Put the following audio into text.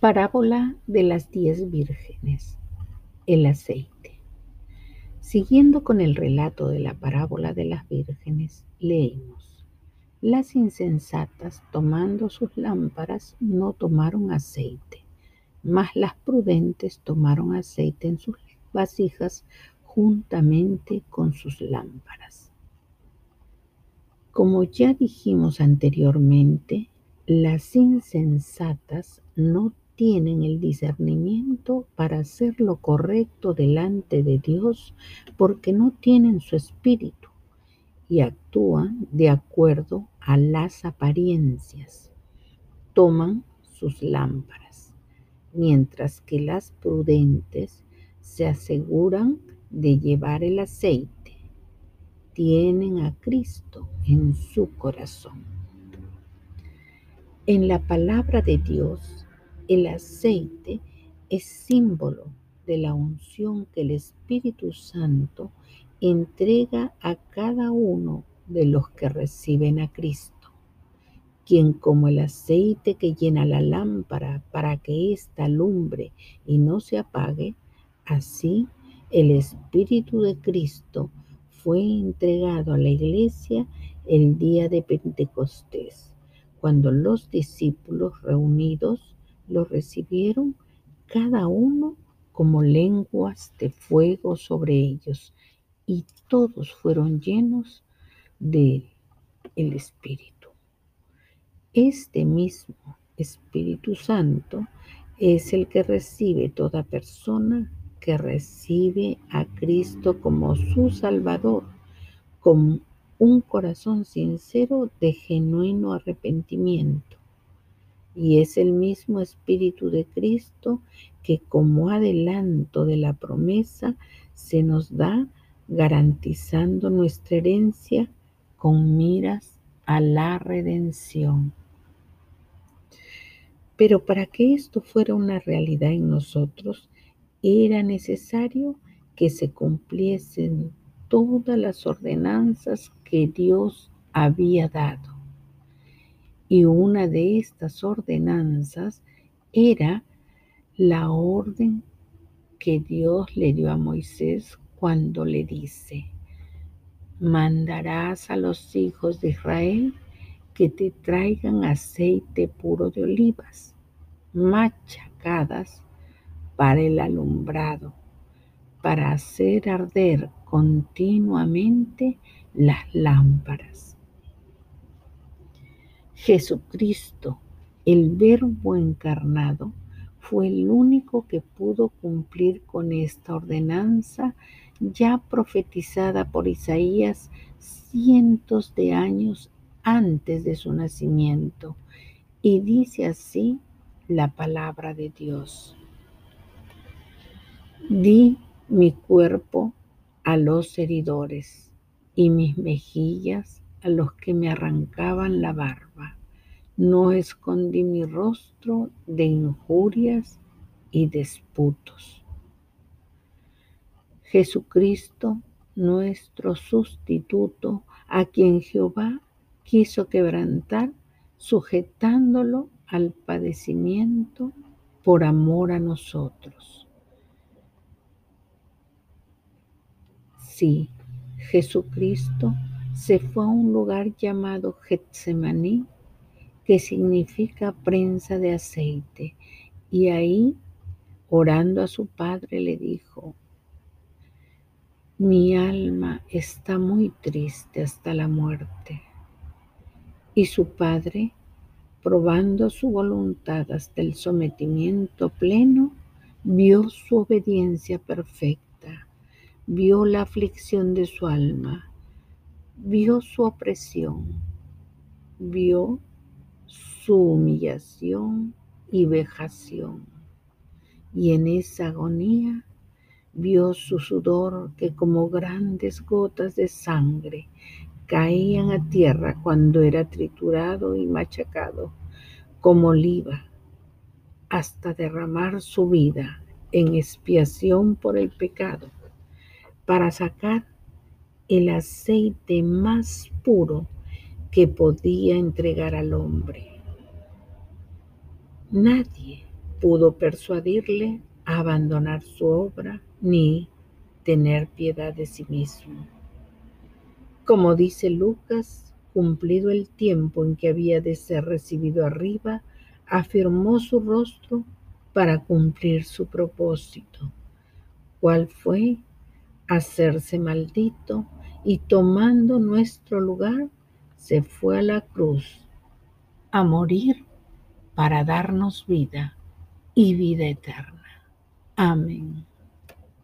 Parábola de las diez vírgenes. El aceite. Siguiendo con el relato de la parábola de las vírgenes, leemos. Las insensatas, tomando sus lámparas, no tomaron aceite, mas las prudentes tomaron aceite en sus vasijas juntamente con sus lámparas. Como ya dijimos anteriormente, las insensatas no tienen el discernimiento para hacer lo correcto delante de Dios porque no tienen su espíritu y actúan de acuerdo a las apariencias. Toman sus lámparas, mientras que las prudentes se aseguran de llevar el aceite. Tienen a Cristo en su corazón. En la palabra de Dios el aceite es símbolo de la unción que el Espíritu Santo entrega a cada uno de los que reciben a Cristo, quien como el aceite que llena la lámpara para que ésta alumbre y no se apague, así el Espíritu de Cristo fue entregado a la iglesia el día de Pentecostés, cuando los discípulos reunidos lo recibieron cada uno como lenguas de fuego sobre ellos y todos fueron llenos de el Espíritu. Este mismo Espíritu Santo es el que recibe toda persona que recibe a Cristo como su Salvador, con un corazón sincero de genuino arrepentimiento y es el mismo Espíritu de Cristo que como adelanto de la promesa se nos da garantizando nuestra herencia con miras a la redención. Pero para que esto fuera una realidad en nosotros, era necesario que se cumpliesen todas las ordenanzas que Dios había dado. Y una de estas ordenanzas era la orden que Dios le dio a Moisés cuando le dice, mandarás a los hijos de Israel que te traigan aceite puro de olivas, machacadas para el alumbrado, para hacer arder continuamente las lámparas. Jesucristo, el Verbo encarnado, fue el único que pudo cumplir con esta ordenanza ya profetizada por Isaías cientos de años antes de su nacimiento. Y dice así la palabra de Dios. Di mi cuerpo a los heridores y mis mejillas a los que me arrancaban la barba. No escondí mi rostro de injurias y disputos. Jesucristo, nuestro sustituto, a quien Jehová quiso quebrantar, sujetándolo al padecimiento por amor a nosotros. Sí, Jesucristo se fue a un lugar llamado Getsemaní, que significa prensa de aceite, y ahí, orando a su padre, le dijo, mi alma está muy triste hasta la muerte. Y su padre, probando su voluntad hasta el sometimiento pleno, vio su obediencia perfecta, vio la aflicción de su alma vio su opresión, vio su humillación y vejación. Y en esa agonía vio su sudor que como grandes gotas de sangre caían a tierra cuando era triturado y machacado como oliva hasta derramar su vida en expiación por el pecado para sacar el aceite más puro que podía entregar al hombre. Nadie pudo persuadirle a abandonar su obra ni tener piedad de sí mismo. Como dice Lucas, cumplido el tiempo en que había de ser recibido arriba, afirmó su rostro para cumplir su propósito. ¿Cuál fue? Hacerse maldito y tomando nuestro lugar, se fue a la cruz a morir para darnos vida y vida eterna. Amén.